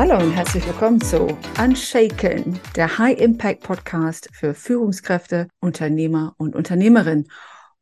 Hallo und herzlich willkommen zu Unshaken, der High Impact Podcast für Führungskräfte, Unternehmer und Unternehmerinnen.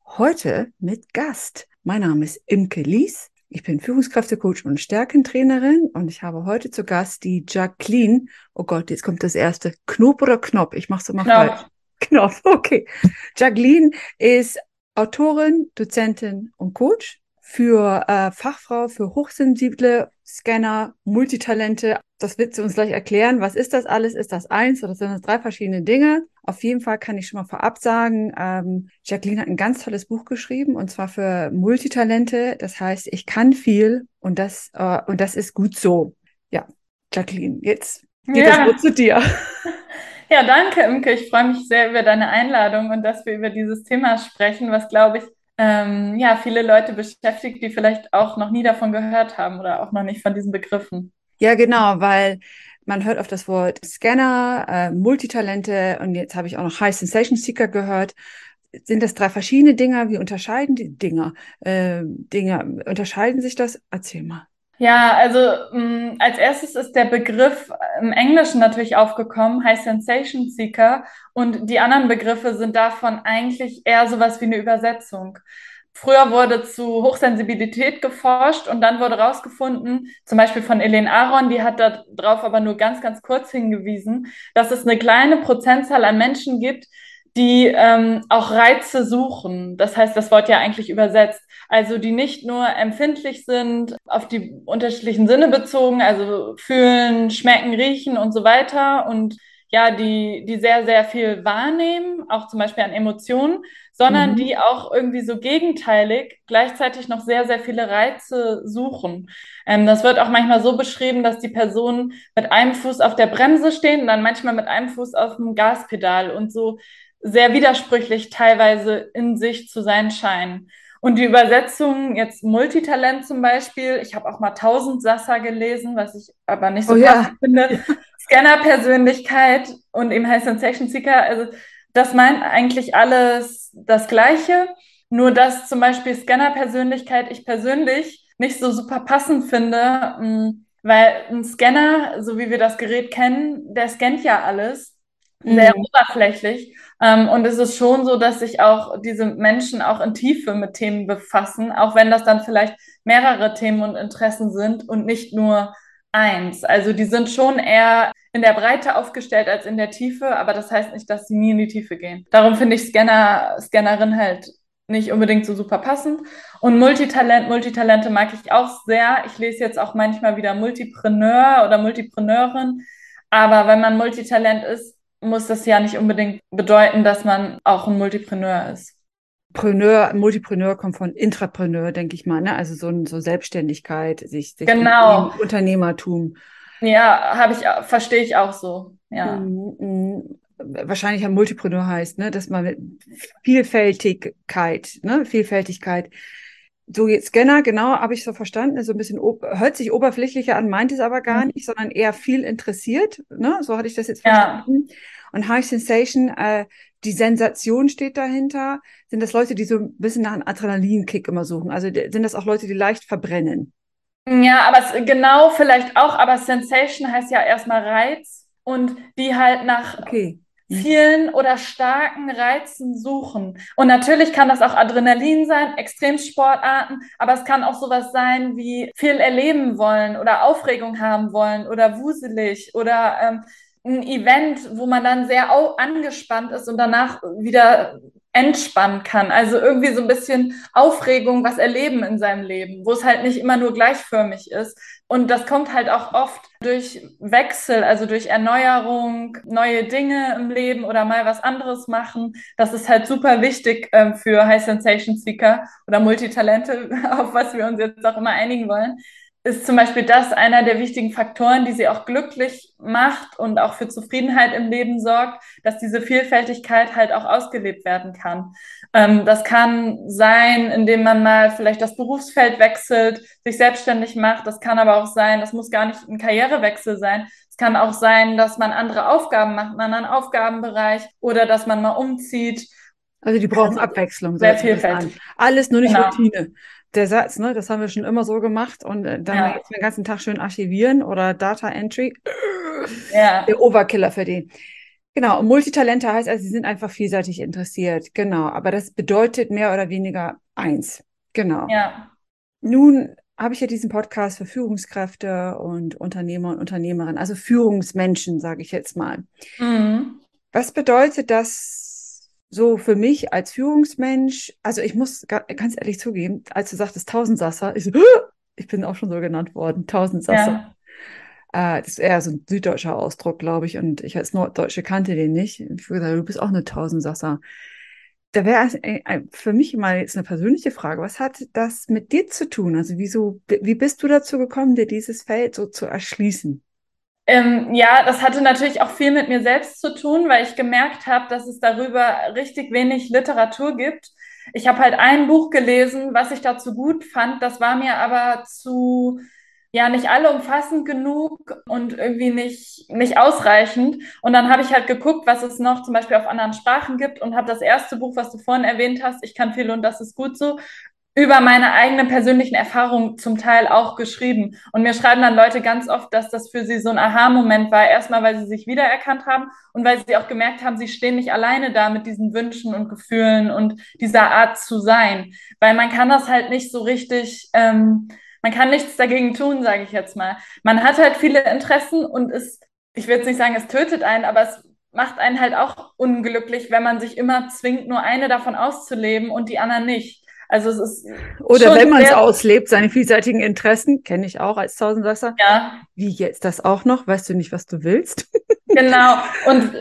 Heute mit Gast. Mein Name ist Imke Lies. Ich bin Führungskräftecoach und Stärkentrainerin und ich habe heute zu Gast die Jacqueline. Oh Gott, jetzt kommt das erste. Knopf oder Knopf? Ich mache es immer Knopf. falsch. Knopf, okay. Jacqueline ist Autorin, Dozentin und Coach für äh, Fachfrau für hochsensible Scanner, Multitalente. Das wird sie uns gleich erklären. Was ist das alles? Ist das eins oder sind das drei verschiedene Dinge? Auf jeden Fall kann ich schon mal vorab sagen, ähm, Jacqueline hat ein ganz tolles Buch geschrieben und zwar für Multitalente. Das heißt, ich kann viel und das äh, und das ist gut so. Ja, Jacqueline, jetzt geht ja. das Wort zu dir. Ja, danke, Imke. Ich freue mich sehr über deine Einladung und dass wir über dieses Thema sprechen, was, glaube ich, ähm, ja, viele Leute beschäftigt, die vielleicht auch noch nie davon gehört haben oder auch noch nicht von diesen Begriffen. Ja, genau, weil man hört auf das Wort Scanner, äh, Multitalente und jetzt habe ich auch noch High Sensation Seeker gehört. Sind das drei verschiedene Dinge? Wie unterscheiden die Dinge? Äh, Dinge unterscheiden sich das? Erzähl mal. Ja, also mh, mm, als erstes ist der Begriff im Englischen natürlich aufgekommen, High Sensation Seeker, und die anderen Begriffe sind davon eigentlich eher sowas wie eine Übersetzung. Früher wurde zu Hochsensibilität geforscht und dann wurde herausgefunden, zum Beispiel von Elaine Aron, die hat darauf aber nur ganz, ganz kurz hingewiesen, dass es eine kleine Prozentzahl an Menschen gibt, die ähm, auch Reize suchen. Das heißt, das Wort ja eigentlich übersetzt. Also die nicht nur empfindlich sind, auf die unterschiedlichen Sinne bezogen, also fühlen, schmecken, riechen und so weiter und ja, die, die sehr, sehr viel wahrnehmen, auch zum Beispiel an Emotionen, sondern mhm. die auch irgendwie so gegenteilig gleichzeitig noch sehr, sehr viele Reize suchen. Ähm, das wird auch manchmal so beschrieben, dass die Personen mit einem Fuß auf der Bremse stehen und dann manchmal mit einem Fuß auf dem Gaspedal und so sehr widersprüchlich teilweise in sich zu sein scheinen. Und die Übersetzung, jetzt Multitalent zum Beispiel, ich habe auch mal 1000 Sassa gelesen, was ich aber nicht so oh, ja. finde. Scanner-Persönlichkeit und eben High Sensation Seeker, also das meint eigentlich alles das Gleiche, nur dass zum Beispiel Scanner-Persönlichkeit ich persönlich nicht so super passend finde, mm, weil ein Scanner, so wie wir das Gerät kennen, der scannt ja alles sehr mhm. oberflächlich. Ähm, und es ist schon so, dass sich auch diese Menschen auch in Tiefe mit Themen befassen, auch wenn das dann vielleicht mehrere Themen und Interessen sind und nicht nur eins. Also die sind schon eher in der Breite aufgestellt als in der Tiefe, aber das heißt nicht, dass sie nie in die Tiefe gehen. Darum finde ich Scanner, Scannerin halt nicht unbedingt so super passend. Und Multitalent, Multitalente mag ich auch sehr. Ich lese jetzt auch manchmal wieder Multipreneur oder Multipreneurin. Aber wenn man Multitalent ist, muss das ja nicht unbedingt bedeuten, dass man auch ein Multipreneur ist. Preneur, Multipreneur kommt von Intrapreneur, denke ich mal, ne? Also so, so Selbstständigkeit, sich, sich genau. Unternehmertum. Ja, habe ich, verstehe ich auch so. Ja. Mhm, mhm. Wahrscheinlich ein Multipreneur heißt, ne, dass man mit Vielfältigkeit, ne, Vielfältigkeit. So jetzt Scanner, genau, habe ich so verstanden, so ein bisschen hört sich oberflächlicher an, meint es aber gar mhm. nicht, sondern eher viel interessiert, ne? So hatte ich das jetzt verstanden. Ja. Und High Sensation, äh, die Sensation steht dahinter. Sind das Leute, die so ein bisschen nach einem Adrenalinkick immer suchen? Also sind das auch Leute, die leicht verbrennen? Ja, aber es, genau vielleicht auch, aber Sensation heißt ja erstmal Reiz und die halt nach okay. Mhm. vielen oder starken Reizen suchen. Und natürlich kann das auch Adrenalin sein, Extremsportarten, aber es kann auch sowas sein wie viel erleben wollen oder Aufregung haben wollen oder wuselig oder ähm, ein Event, wo man dann sehr angespannt ist und danach wieder entspannen kann. Also irgendwie so ein bisschen Aufregung, was erleben in seinem Leben, wo es halt nicht immer nur gleichförmig ist. Und das kommt halt auch oft durch Wechsel, also durch Erneuerung, neue Dinge im Leben oder mal was anderes machen. Das ist halt super wichtig äh, für High Sensation Seeker oder Multitalente, auf was wir uns jetzt auch immer einigen wollen ist zum Beispiel das einer der wichtigen Faktoren, die sie auch glücklich macht und auch für Zufriedenheit im Leben sorgt, dass diese Vielfältigkeit halt auch ausgelebt werden kann. Ähm, das kann sein, indem man mal vielleicht das Berufsfeld wechselt, sich selbstständig macht. Das kann aber auch sein, das muss gar nicht ein Karrierewechsel sein. Es kann auch sein, dass man andere Aufgaben macht, einen anderen Aufgabenbereich oder dass man mal umzieht Also die brauchen also, Abwechslung. Sehr vielfältig. Alles nur nicht genau. Routine. Der Satz, ne, das haben wir schon immer so gemacht und äh, dann ja. den ganzen Tag schön archivieren oder Data Entry. Ja. Der Overkiller für den. Genau, und Multitalente heißt also, sie sind einfach vielseitig interessiert. Genau, aber das bedeutet mehr oder weniger eins. Genau. Ja. Nun habe ich ja diesen Podcast für Führungskräfte und Unternehmer und Unternehmerinnen, also Führungsmenschen, sage ich jetzt mal. Mhm. Was bedeutet das so für mich als Führungsmensch? Also ich muss ganz ehrlich zugeben, als du sagtest Tausendsasser, ich, so, ich bin auch schon so genannt worden, Tausendsasser. Ja. Äh, das ist eher so ein süddeutscher Ausdruck, glaube ich, und ich als Norddeutsche kannte den nicht. Ich sagen, du bist auch eine Tausendsasser da wäre für mich mal jetzt eine persönliche Frage. Was hat das mit dir zu tun? Also wieso, wie bist du dazu gekommen, dir dieses Feld so zu erschließen? Ähm, ja, das hatte natürlich auch viel mit mir selbst zu tun, weil ich gemerkt habe, dass es darüber richtig wenig Literatur gibt. Ich habe halt ein Buch gelesen, was ich dazu gut fand. Das war mir aber zu ja nicht alle umfassend genug und irgendwie nicht, nicht ausreichend. Und dann habe ich halt geguckt, was es noch zum Beispiel auf anderen Sprachen gibt und habe das erste Buch, was du vorhin erwähnt hast, Ich kann viel und das ist gut so, über meine eigenen persönlichen Erfahrungen zum Teil auch geschrieben. Und mir schreiben dann Leute ganz oft, dass das für sie so ein Aha-Moment war. Erstmal, weil sie sich wiedererkannt haben und weil sie auch gemerkt haben, sie stehen nicht alleine da mit diesen Wünschen und Gefühlen und dieser Art zu sein. Weil man kann das halt nicht so richtig, ähm, man kann nichts dagegen tun, sage ich jetzt mal. Man hat halt viele Interessen und es, ich will jetzt nicht sagen, es tötet einen, aber es macht einen halt auch unglücklich, wenn man sich immer zwingt, nur eine davon auszuleben und die anderen nicht. Also es ist oder wenn man es auslebt, seine vielseitigen Interessen kenne ich auch als Tausendsasser. Ja. Wie jetzt das auch noch? Weißt du nicht, was du willst? Genau und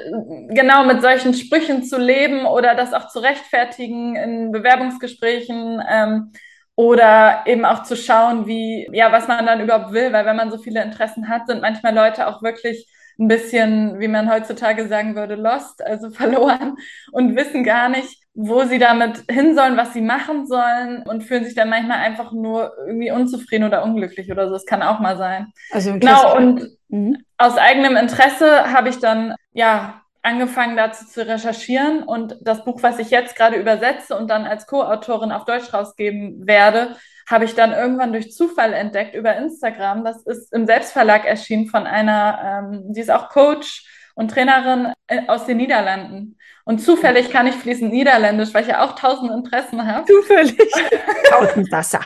genau mit solchen Sprüchen zu leben oder das auch zu rechtfertigen in Bewerbungsgesprächen. Ähm, oder eben auch zu schauen, wie, ja, was man dann überhaupt will, weil wenn man so viele Interessen hat, sind manchmal Leute auch wirklich ein bisschen, wie man heutzutage sagen würde, lost, also verloren und wissen gar nicht, wo sie damit hin sollen, was sie machen sollen und fühlen sich dann manchmal einfach nur irgendwie unzufrieden oder unglücklich oder so. Das kann auch mal sein. Also genau und mhm. aus eigenem Interesse habe ich dann ja angefangen dazu zu recherchieren und das Buch, was ich jetzt gerade übersetze und dann als Co-Autorin auf Deutsch rausgeben werde, habe ich dann irgendwann durch Zufall entdeckt über Instagram. Das ist im Selbstverlag erschienen von einer, ähm, die ist auch Coach und Trainerin äh, aus den Niederlanden. Und zufällig kann ich fließend Niederländisch, weil ich ja auch tausend Interessen habe. Zufällig. tausend Wasser.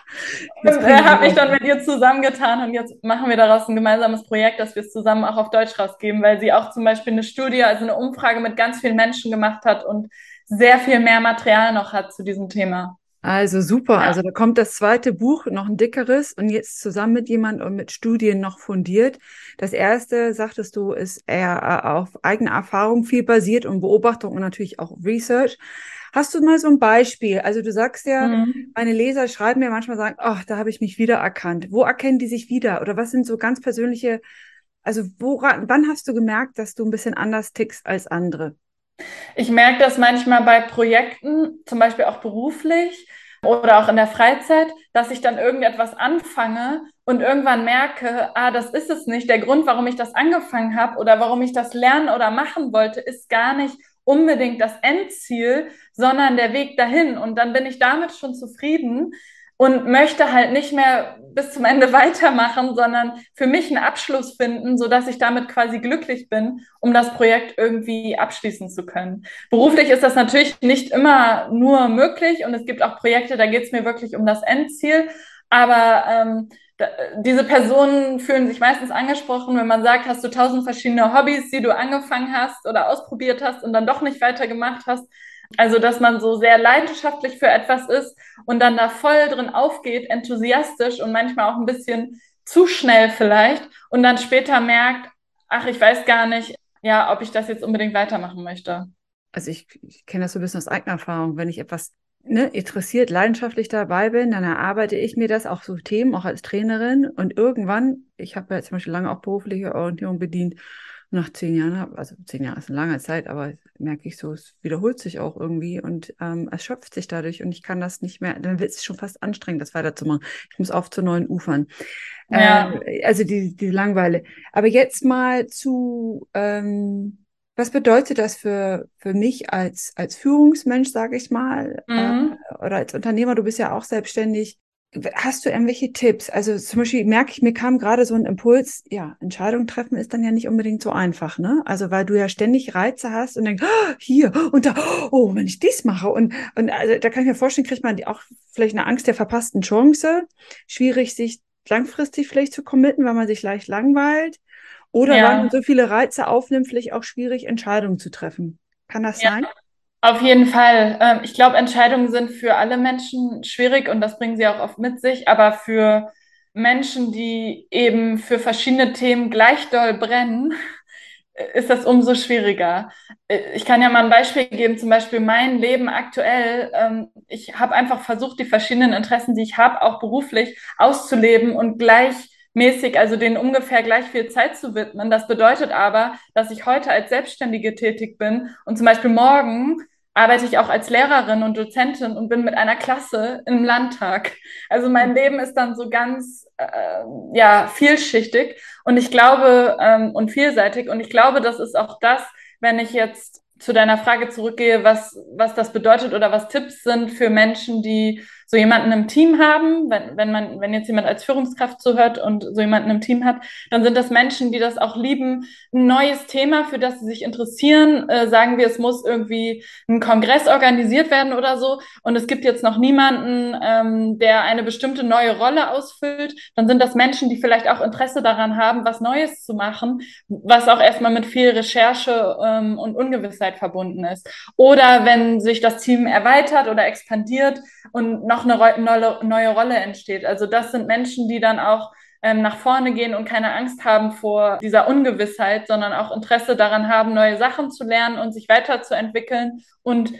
und äh, habe mich dann mit ihr zusammengetan und jetzt machen wir daraus ein gemeinsames Projekt, dass wir es zusammen auch auf Deutsch rausgeben, weil sie auch zum Beispiel eine Studie, also eine Umfrage mit ganz vielen Menschen gemacht hat und sehr viel mehr Material noch hat zu diesem Thema. Also super. Ja. Also da kommt das zweite Buch, noch ein dickeres und jetzt zusammen mit jemand und mit Studien noch fundiert. Das erste, sagtest du, ist eher äh, auf eigene Erfahrung viel basiert und Beobachtung und natürlich auch Research. Hast du mal so ein Beispiel? Also du sagst ja, mhm. meine Leser schreiben mir manchmal sagen, ach, da habe ich mich wiedererkannt. Wo erkennen die sich wieder? Oder was sind so ganz persönliche, also woran, wann hast du gemerkt, dass du ein bisschen anders tickst als andere? Ich merke das manchmal bei Projekten, zum Beispiel auch beruflich oder auch in der Freizeit, dass ich dann irgendetwas anfange und irgendwann merke, ah, das ist es nicht. Der Grund, warum ich das angefangen habe oder warum ich das lernen oder machen wollte, ist gar nicht unbedingt das Endziel, sondern der Weg dahin. Und dann bin ich damit schon zufrieden und möchte halt nicht mehr bis zum Ende weitermachen, sondern für mich einen Abschluss finden, so dass ich damit quasi glücklich bin, um das Projekt irgendwie abschließen zu können. Beruflich ist das natürlich nicht immer nur möglich und es gibt auch Projekte, da geht es mir wirklich um das Endziel, aber ähm, diese Personen fühlen sich meistens angesprochen, wenn man sagt, hast du tausend verschiedene Hobbys, die du angefangen hast oder ausprobiert hast und dann doch nicht weitergemacht hast, also, dass man so sehr leidenschaftlich für etwas ist und dann da voll drin aufgeht, enthusiastisch und manchmal auch ein bisschen zu schnell vielleicht und dann später merkt, ach, ich weiß gar nicht, ja, ob ich das jetzt unbedingt weitermachen möchte. Also ich, ich kenne das so ein bisschen aus eigener Erfahrung. Wenn ich etwas ne, interessiert, leidenschaftlich dabei bin, dann erarbeite ich mir das auch so Themen, auch als Trainerin. Und irgendwann, ich habe ja zum Beispiel lange auch berufliche Orientierung bedient, nach zehn Jahren, also zehn Jahre ist eine lange Zeit, aber merke ich so, es wiederholt sich auch irgendwie und ähm, erschöpft sich dadurch und ich kann das nicht mehr, dann wird es schon fast anstrengend, das weiterzumachen. Ich muss auf zu neuen Ufern. Ja. Äh, also die, die Langweile. Aber jetzt mal zu, ähm, Was bedeutet das für, für mich als, als Führungsmensch, sage ich mal, mhm. äh, oder als Unternehmer? Du bist ja auch selbstständig. Hast du irgendwelche Tipps? Also zum Beispiel merke ich, mir kam gerade so ein Impuls, ja, Entscheidungen treffen ist dann ja nicht unbedingt so einfach, ne? Also weil du ja ständig Reize hast und denkst, oh, hier und da, oh, wenn ich dies mache und, und also da kann ich mir vorstellen, kriegt man auch vielleicht eine Angst der verpassten Chance, schwierig sich langfristig vielleicht zu committen, weil man sich leicht langweilt oder ja. weil man so viele Reize aufnimmt, vielleicht auch schwierig Entscheidungen zu treffen. Kann das ja. sein? Auf jeden Fall. Ähm, ich glaube, Entscheidungen sind für alle Menschen schwierig und das bringen sie auch oft mit sich, aber für Menschen, die eben für verschiedene Themen gleich doll brennen, ist das umso schwieriger. Äh, ich kann ja mal ein Beispiel geben, zum Beispiel mein Leben aktuell. Ähm, ich habe einfach versucht, die verschiedenen Interessen, die ich habe, auch beruflich auszuleben und gleichmäßig, also denen ungefähr gleich viel Zeit zu widmen. Das bedeutet aber, dass ich heute als Selbstständige tätig bin und zum Beispiel morgen arbeite ich auch als Lehrerin und Dozentin und bin mit einer Klasse im Landtag. Also mein mhm. Leben ist dann so ganz äh, ja vielschichtig und ich glaube ähm, und vielseitig und ich glaube, das ist auch das, wenn ich jetzt zu deiner Frage zurückgehe, was was das bedeutet oder was Tipps sind für Menschen, die so jemanden im Team haben, wenn, wenn man, wenn jetzt jemand als Führungskraft zuhört und so jemanden im Team hat, dann sind das Menschen, die das auch lieben, ein neues Thema, für das sie sich interessieren. Äh, sagen wir, es muss irgendwie ein Kongress organisiert werden oder so und es gibt jetzt noch niemanden, ähm, der eine bestimmte neue Rolle ausfüllt, dann sind das Menschen, die vielleicht auch Interesse daran haben, was Neues zu machen, was auch erstmal mit viel Recherche ähm, und Ungewissheit verbunden ist. Oder wenn sich das Team erweitert oder expandiert und noch eine neue, neue Rolle entsteht. Also das sind Menschen, die dann auch ähm, nach vorne gehen und keine Angst haben vor dieser Ungewissheit, sondern auch Interesse daran haben, neue Sachen zu lernen und sich weiterzuentwickeln. Und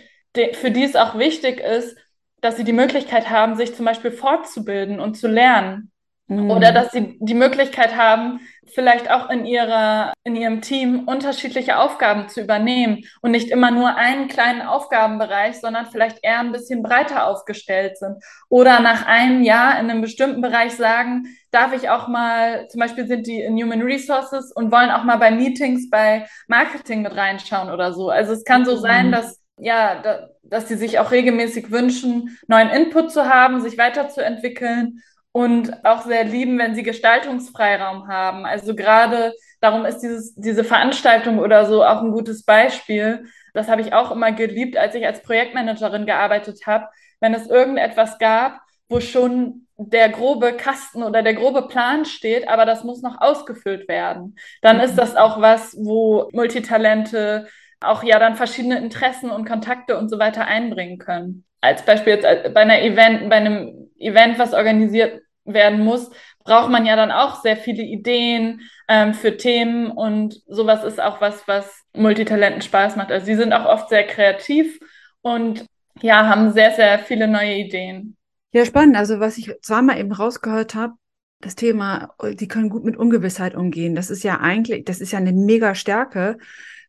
für die es auch wichtig ist, dass sie die Möglichkeit haben, sich zum Beispiel fortzubilden und zu lernen. Mhm. Oder dass sie die Möglichkeit haben, vielleicht auch in ihrer, in ihrem Team unterschiedliche Aufgaben zu übernehmen und nicht immer nur einen kleinen Aufgabenbereich, sondern vielleicht eher ein bisschen breiter aufgestellt sind. Oder nach einem Jahr in einem bestimmten Bereich sagen, darf ich auch mal, zum Beispiel sind die in Human Resources und wollen auch mal bei Meetings, bei Marketing mit reinschauen oder so. Also es kann so sein, mhm. dass ja, da, dass sie sich auch regelmäßig wünschen, neuen Input zu haben, sich weiterzuentwickeln und auch sehr lieben, wenn sie Gestaltungsfreiraum haben. Also gerade darum ist dieses, diese Veranstaltung oder so auch ein gutes Beispiel. Das habe ich auch immer geliebt, als ich als Projektmanagerin gearbeitet habe. Wenn es irgendetwas gab, wo schon der grobe Kasten oder der grobe Plan steht, aber das muss noch ausgefüllt werden, dann ist das auch was, wo Multitalente auch ja dann verschiedene Interessen und Kontakte und so weiter einbringen können als Beispiel jetzt äh, bei einer Event, bei einem Event, was organisiert werden muss, braucht man ja dann auch sehr viele Ideen ähm, für Themen und sowas ist auch was, was Multitalenten Spaß macht. Also sie sind auch oft sehr kreativ und ja, haben sehr, sehr viele neue Ideen. Ja, spannend. Also was ich zweimal eben rausgehört habe, das Thema, die können gut mit Ungewissheit umgehen. Das ist ja eigentlich, das ist ja eine mega Stärke,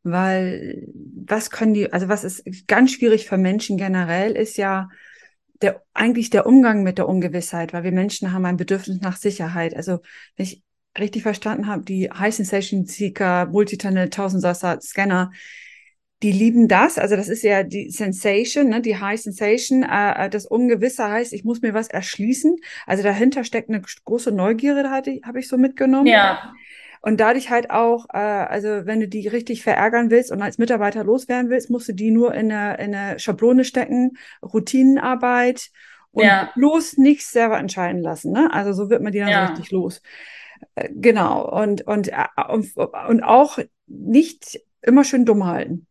weil was können die, also was ist ganz schwierig für Menschen generell, ist ja der, eigentlich der Umgang mit der Ungewissheit, weil wir Menschen haben ein Bedürfnis nach Sicherheit. Also, wenn ich richtig verstanden habe, die High Sensation Seeker, Multitunnel, Tausendsasser, Scanner, die lieben das. Also das ist ja die Sensation, ne, die High Sensation. Äh, das Ungewisse heißt, ich muss mir was erschließen. Also dahinter steckt eine große Neugierde, habe ich so mitgenommen. Ja. Und dadurch halt auch, äh, also wenn du die richtig verärgern willst und als Mitarbeiter loswerden willst, musst du die nur in eine, in eine Schablone stecken, Routinenarbeit und ja. bloß nichts selber entscheiden lassen. Ne? Also so wird man die dann ja. richtig los. Äh, genau. Und, und, äh, und, und auch nicht immer schön dumm halten.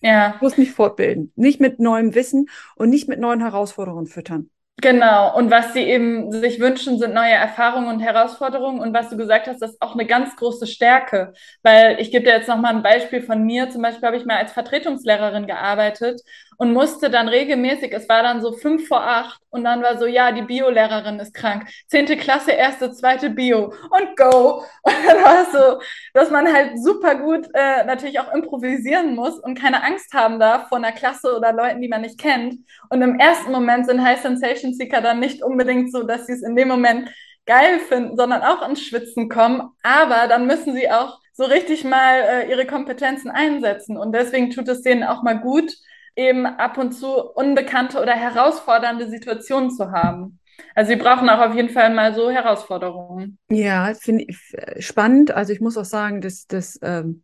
Ja. Bloß nicht fortbilden. Nicht mit neuem Wissen und nicht mit neuen Herausforderungen füttern. Genau, und was sie eben sich wünschen, sind neue Erfahrungen und Herausforderungen. Und was du gesagt hast, das ist auch eine ganz große Stärke. Weil ich gebe dir jetzt nochmal ein Beispiel von mir. Zum Beispiel habe ich mal als Vertretungslehrerin gearbeitet und musste dann regelmäßig, es war dann so fünf vor acht und dann war so, ja, die Biolehrerin ist krank. Zehnte Klasse, erste, zweite Bio und go. Und dann war es so, dass man halt super gut äh, natürlich auch improvisieren muss und keine Angst haben darf vor einer Klasse oder Leuten, die man nicht kennt. Und im ersten Moment sind High Sensation Seeker dann nicht unbedingt so, dass sie es in dem Moment geil finden, sondern auch ins Schwitzen kommen. Aber dann müssen sie auch so richtig mal äh, ihre Kompetenzen einsetzen. Und deswegen tut es denen auch mal gut, eben ab und zu unbekannte oder herausfordernde Situationen zu haben. Also sie brauchen auch auf jeden Fall mal so Herausforderungen. Ja, finde ich äh, spannend. Also ich muss auch sagen, dass das, ähm,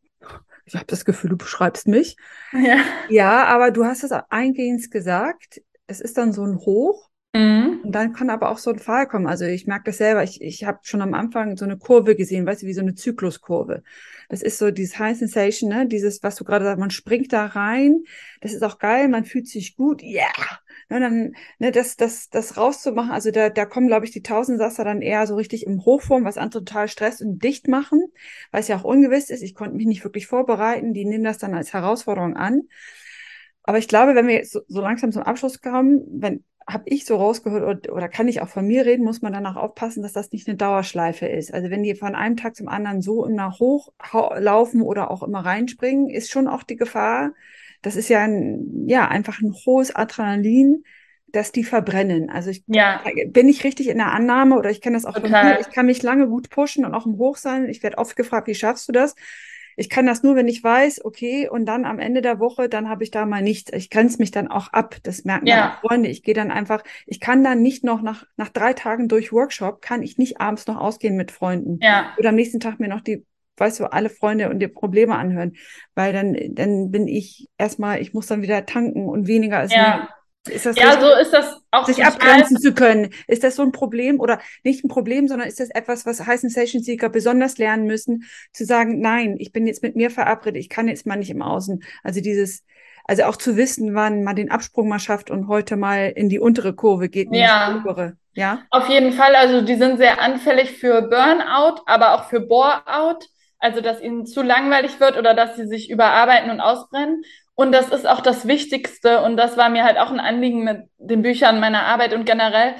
ich habe das Gefühl, du beschreibst mich. Ja. Ja, aber du hast es eingehend gesagt. Es ist dann so ein Hoch. Mhm. Und dann kann aber auch so ein Fall kommen. Also ich merke das selber. Ich, ich habe schon am Anfang so eine Kurve gesehen, weißt du, wie so eine Zykluskurve. Das ist so dieses High Sensation, ne? Dieses, was du gerade sagst, man springt da rein. Das ist auch geil, man fühlt sich gut. Yeah. Ne, dann, ne, das, das, das rauszumachen, also da, da kommen, glaube ich, die Tausendsasser dann eher so richtig im Hochform, was andere total Stress und dicht machen, weil es ja auch ungewiss ist. Ich konnte mich nicht wirklich vorbereiten. Die nehmen das dann als Herausforderung an. Aber ich glaube, wenn wir so, so langsam zum Abschluss kommen, wenn habe ich so rausgehört oder, kann ich auch von mir reden, muss man danach aufpassen, dass das nicht eine Dauerschleife ist. Also wenn die von einem Tag zum anderen so immer hochlaufen oder auch immer reinspringen, ist schon auch die Gefahr, das ist ja ein, ja, einfach ein hohes Adrenalin, dass die verbrennen. Also ich Ja, bin ich richtig in der Annahme oder ich kenne das auch von mir. total. Ich kann mich lange gut pushen und auch im Hoch sein. Ich werde oft gefragt, wie schaffst du das? Ich kann das nur, wenn ich weiß, okay, und dann am Ende der Woche, dann habe ich da mal nichts. Ich grenze mich dann auch ab. Das merken Ja, auch Freunde. Ich gehe dann einfach, ich kann dann nicht noch nach, nach drei Tagen durch Workshop, kann ich nicht abends noch ausgehen mit Freunden ja. oder am nächsten Tag mir noch die, weißt du, alle Freunde und die Probleme anhören, weil dann, dann bin ich erstmal, ich muss dann wieder tanken und weniger ist mehr. Ja. Ist das Ja, richtig? so ist das auch sich abgrenzen zu können. Ist das so ein Problem oder nicht ein Problem, sondern ist das etwas, was High Sensation Seeker besonders lernen müssen, zu sagen, nein, ich bin jetzt mit mir verabredet, ich kann jetzt mal nicht im Außen. Also dieses, also auch zu wissen, wann man den Absprung mal schafft und heute mal in die untere Kurve geht, nicht in die Ja. obere. Ja? Auf jeden Fall, also die sind sehr anfällig für Burnout, aber auch für Bore-out, also dass ihnen zu langweilig wird oder dass sie sich überarbeiten und ausbrennen. Und das ist auch das Wichtigste und das war mir halt auch ein Anliegen mit den Büchern meiner Arbeit und generell.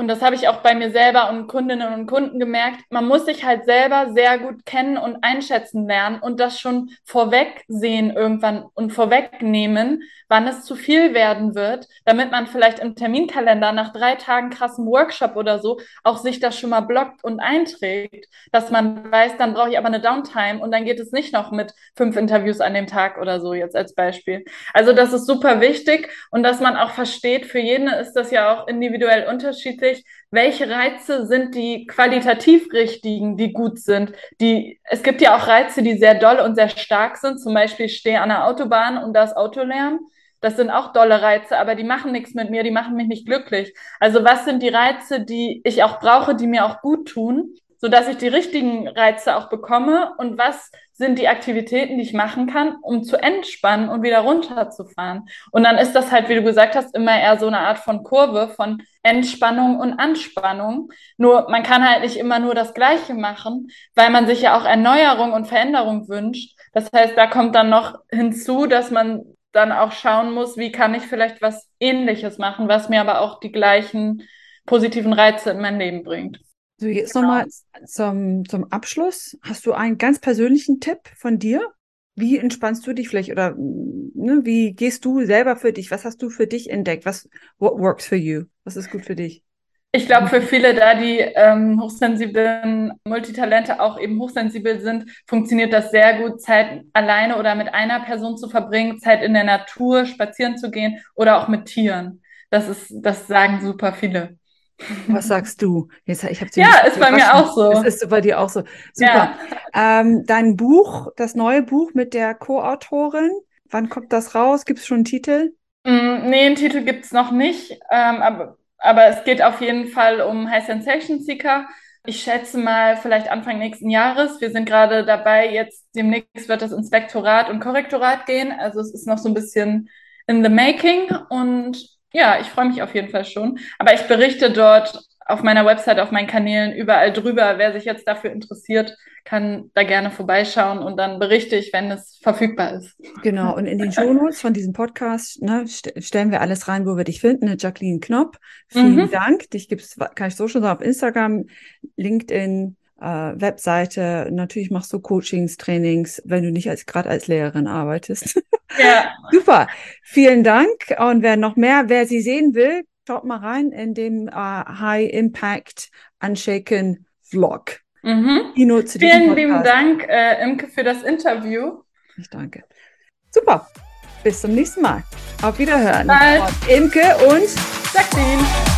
Und das habe ich auch bei mir selber und Kundinnen und Kunden gemerkt. Man muss sich halt selber sehr gut kennen und einschätzen lernen und das schon vorweg sehen irgendwann und vorwegnehmen, wann es zu viel werden wird, damit man vielleicht im Terminkalender nach drei Tagen krassen Workshop oder so auch sich das schon mal blockt und einträgt, dass man weiß, dann brauche ich aber eine Downtime und dann geht es nicht noch mit fünf Interviews an dem Tag oder so jetzt als Beispiel. Also das ist super wichtig und dass man auch versteht, für jeden ist das ja auch individuell unterschiedlich, welche Reize sind die qualitativ richtigen, die gut sind. Die, es gibt ja auch Reize, die sehr doll und sehr stark sind. Zum Beispiel, stehe an der Autobahn und da ist Autolärm. Das sind auch dolle Reize, aber die machen nichts mit mir, die machen mich nicht glücklich. Also was sind die Reize, die ich auch brauche, die mir auch gut tun, sodass ich die richtigen Reize auch bekomme? Und was sind die Aktivitäten, die ich machen kann, um zu entspannen und wieder runterzufahren? Und dann ist das halt, wie du gesagt hast, immer eher so eine Art von Kurve von Entspannung und Anspannung. Nur man kann halt nicht immer nur das Gleiche machen, weil man sich ja auch Erneuerung und Veränderung wünscht. Das heißt, da kommt dann noch hinzu, dass man dann auch schauen muss, wie kann ich vielleicht was Ähnliches machen, was mir aber auch die gleichen positiven Reize in mein Leben bringt. So, jetzt nochmal zum, zum Abschluss. Hast du einen ganz persönlichen Tipp von dir? Wie entspannst du dich vielleicht oder ne, wie gehst du selber für dich? Was hast du für dich entdeckt? Was what works for you? Was ist gut für dich? Ich glaube, für viele da, die ähm, hochsensiblen Multitalente auch eben hochsensibel sind, funktioniert das sehr gut, Zeit alleine oder mit einer Person zu verbringen, Zeit in der Natur, spazieren zu gehen oder auch mit Tieren. Das ist, das sagen super viele. Was sagst du? Jetzt, ich habe Ja, ist bei mir auch so. Das ist bei dir auch so. Super. Ja. Ähm, dein Buch, das neue Buch mit der Co-Autorin, wann kommt das raus? Gibt es schon einen Titel? Mm, nee, einen Titel gibt's noch nicht, ähm, aber, aber es geht auf jeden Fall um High Sensation Seeker. Ich schätze mal vielleicht Anfang nächsten Jahres. Wir sind gerade dabei, jetzt demnächst wird das Inspektorat und Korrektorat gehen. Also es ist noch so ein bisschen in the making und ja, ich freue mich auf jeden Fall schon. Aber ich berichte dort auf meiner Website, auf meinen Kanälen überall drüber. Wer sich jetzt dafür interessiert, kann da gerne vorbeischauen und dann berichte ich, wenn es verfügbar ist. Genau, und in den Shownotes von diesem Podcast ne, st stellen wir alles rein, wo wir dich finden. Eine Jacqueline Knopp. Vielen Mhm. Dank. Dich gibt's, kann ich so schon sagen, auf Instagram, LinkedIn, äh, Webseite. Natürlich machst du Coachings, Trainings, wenn du nicht als gerade als Lehrerin arbeitest. Ja, Super. Vielen Dank. Und wer noch mehr, wer sie sehen will, schaut mal rein in dem äh, High Impact Unshaken Vlog. Mhm. Vielen lieben. Dank, äh, Imke, für das Interview. Ich danke. Super. Bis zum nächsten Mal. Auf Wiederhören. Bald. Imke und Jacqueline.